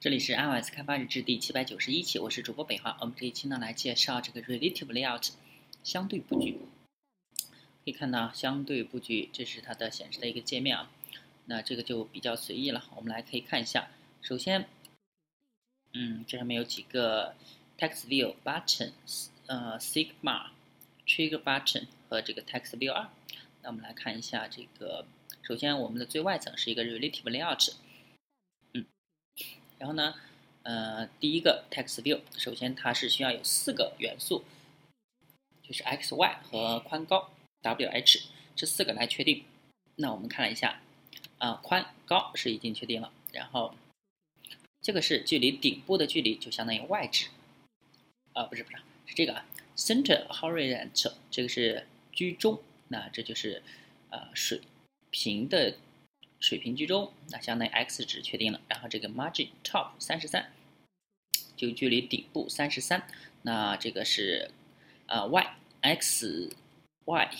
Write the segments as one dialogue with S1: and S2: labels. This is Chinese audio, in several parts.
S1: 这里是 iOS 开发日志第七百九十一期，我是主播北华。我们这一期呢来介绍这个 Relative Layout 相对布局。可以看到相对布局，这是它的显示的一个界面啊。那这个就比较随意了，我们来可以看一下。首先，嗯，这上面有几个 Text View Button，呃，Sigma Trigger Button 和这个 Text View 二。那我们来看一下这个。首先，我们的最外层是一个 Relative Layout。然后呢，呃，第一个 text view，首先它是需要有四个元素，就是 x、y 和宽高 w、h 这四个来确定。那我们看了一下，啊，宽高是已经确定了，然后这个是距离顶部的距离，就相当于 y 值，啊，不是不是，是这个啊，center horizontal 这个是居中，那这就是呃水平的。水平居中，那相当于 x 值确定了。然后这个 margin top 三十三，就距离顶部三十三。那这个是啊 y x y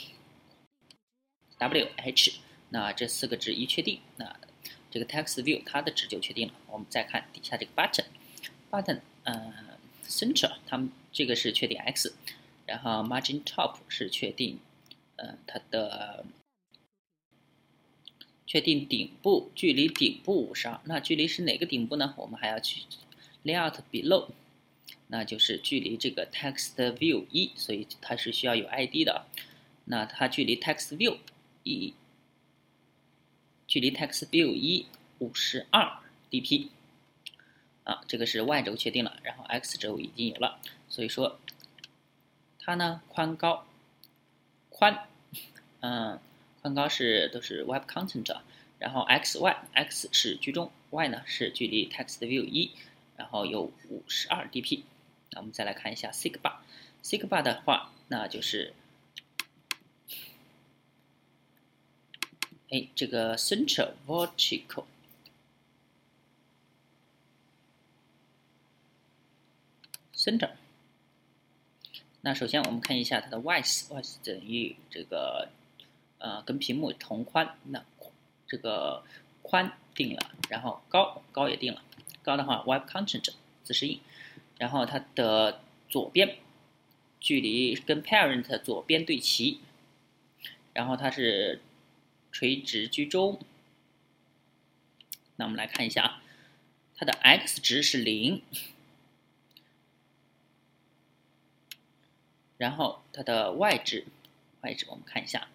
S1: w h，那这四个值一确定，那这个 text view 它的值就确定了。我们再看底下这个 button，button 呃 center 它们这个是确定 x，然后 margin top 是确定呃它的。确定顶部距离顶部五十二，那距离是哪个顶部呢？我们还要去 layout below，那就是距离这个 text view 一，所以它是需要有 ID 的。那它距离 text view 一，距离 text view 一五十二 dp，啊，这个是 y 轴确定了，然后 x 轴已经有了，所以说它呢宽高宽，嗯。宽高是都是 Web Content，然后 X Y X 是居中，Y 呢是距离 Text View 一，然后有五十二 dp。那我们再来看一下 Sigma，Sigma 的话，那就是，哎，这个 Center Vertical Center。那首先我们看一下它的 Width，Width 等于这个。呃，跟屏幕同宽，那这个宽定了，然后高高也定了，高的话 Web Content 自适应，然后它的左边距离跟 Parent 左边对齐，然后它是垂直居中，那我们来看一下啊，它的 X 值是零，然后它的 Y 值，Y 值我们看一下。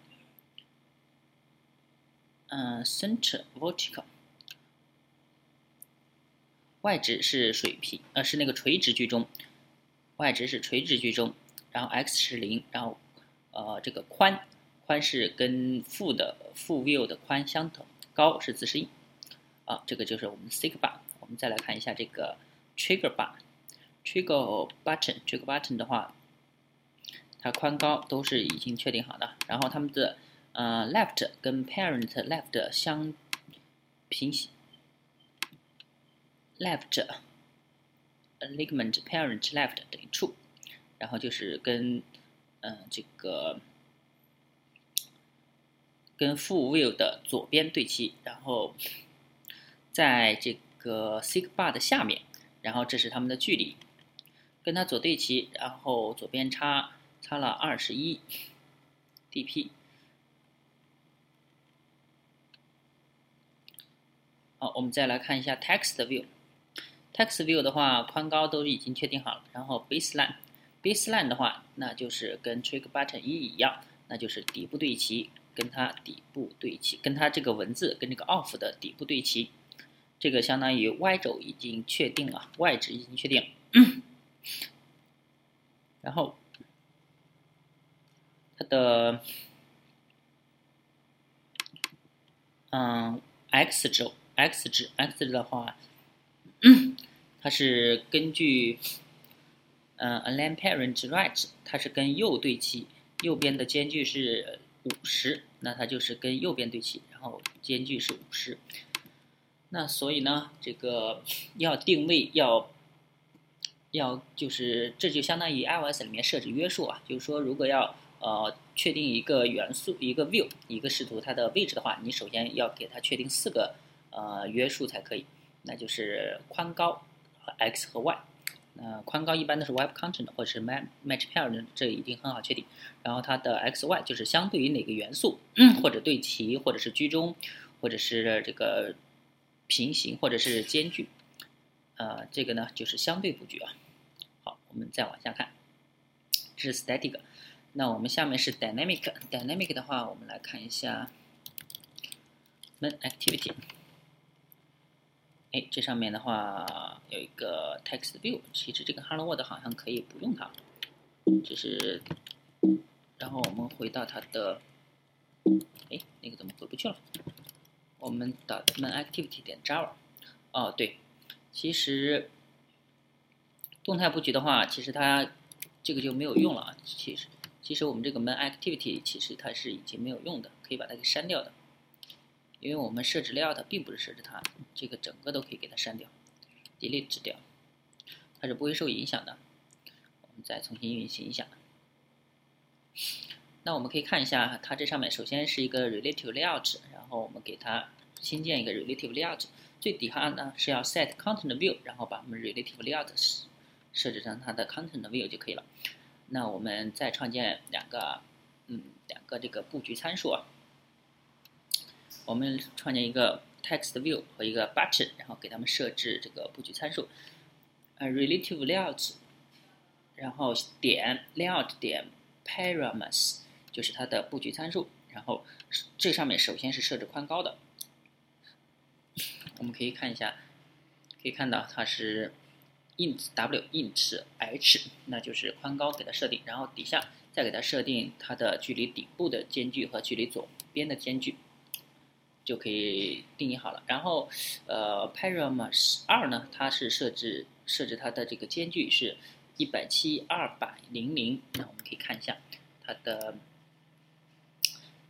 S1: ，center vertical，y 值是水平，呃，是那个垂直居中，y 值是垂直居中，然后 x 是零，然后呃，这个宽宽是跟负的负 view 的宽相等，高是自适应，啊，这个就是我们 sigma。我们再来看一下这个 trigger bar，trigger button，trigger button 的话，它宽高都是已经确定好的，然后它们的。呃，left 跟 parent left 相平行，left ligament parent left 等于 true，然后就是跟嗯这个跟负 view 的左边对齐，然后在这个 sig bar 的下面，然后这是它们的距离，跟它左对齐，然后左边差差了二十一 dp。我们再来看一下 text view。text view 的话，宽高都已经确定好了。然后 baseline，baseline 的话，那就是跟 trigger button 一一样，那就是底部对齐，跟它底部对齐，跟它这个文字跟这个 off 的底部对齐。这个相当于 y 轴已经确定了，y 值已经确定。然后它的嗯 x 轴。X 值，x 值的话，它是根据，嗯，align parent right，它是跟右对齐，右边的间距是五十，那它就是跟右边对齐，然后间距是五十。那所以呢，这个要定位要，要就是这就相当于 iOS 里面设置约束啊，就是说如果要呃确定一个元素一个 view 一个视图它的位置的话，你首先要给它确定四个。呃，约束才可以。那就是宽高和 x 和 y。那宽高一般都是 web content 或者是 match match pair，这一定很好确定。然后它的 x y 就是相对于哪个元素，或者对齐，或者是居中，或者是这个平行，或者是间距。呃，这个呢就是相对布局啊。好，我们再往下看，这是 static。那我们下面是 dynamic。dynamic 的话，我们来看一下 main activity。哎，这上面的话有一个 text view，其实这个 Hello World 好像可以不用它，只是，然后我们回到它的，哎，那个怎么回不去了？我们的 man activity 点 Java。哦，对，其实动态布局的话，其实它这个就没有用了啊。其实，其实我们这个 main activity 其实它是已经没有用的，可以把它给删掉的。因为我们设置 layout 并不是设置它，这个整个都可以给它删掉，delete 掉，它是不会受影响的。我们再重新运行一下。那我们可以看一下，它这上面首先是一个 relative layout，然后我们给它新建一个 relative layout，最底下呢是要 set content view，然后把我们 relative layout 设置成它的 content view 就可以了。那我们再创建两个，嗯，两个这个布局参数啊。我们创建一个 text view 和一个 button，然后给他们设置这个布局参数，呃，relative layout，然后点 layout 点 parameters 就是它的布局参数，然后这上面首先是设置宽高的，我们可以看一下，可以看到它是 int w int h，那就是宽高给它设定，然后底下再给它设定它的距离顶部的间距和距离左边的间距。就可以定义好了。然后，呃，parameters 二呢，它是设置设置它的这个间距是一百七二百零零。那我们可以看一下它的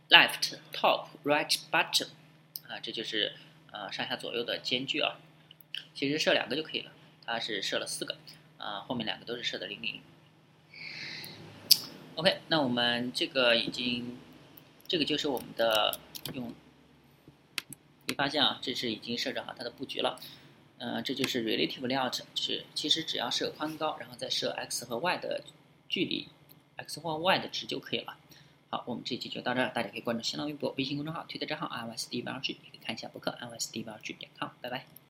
S1: left top right bottom 啊，这就是呃上下左右的间距啊。其实设两个就可以了，它是设了四个啊，后面两个都是设的零零。OK，那我们这个已经这个就是我们的用。发现啊，这是已经设置好它的布局了。嗯，这就是 relative layout，是其实只要设宽高，然后再设 x 和 y 的距离，x 或 y 的值就可以了。好，我们这期就到这儿，大家可以关注新浪微博、微信公众号、推特账号 i o s d v r g 可以看一下博客 i o s d v r g 点 com，拜拜。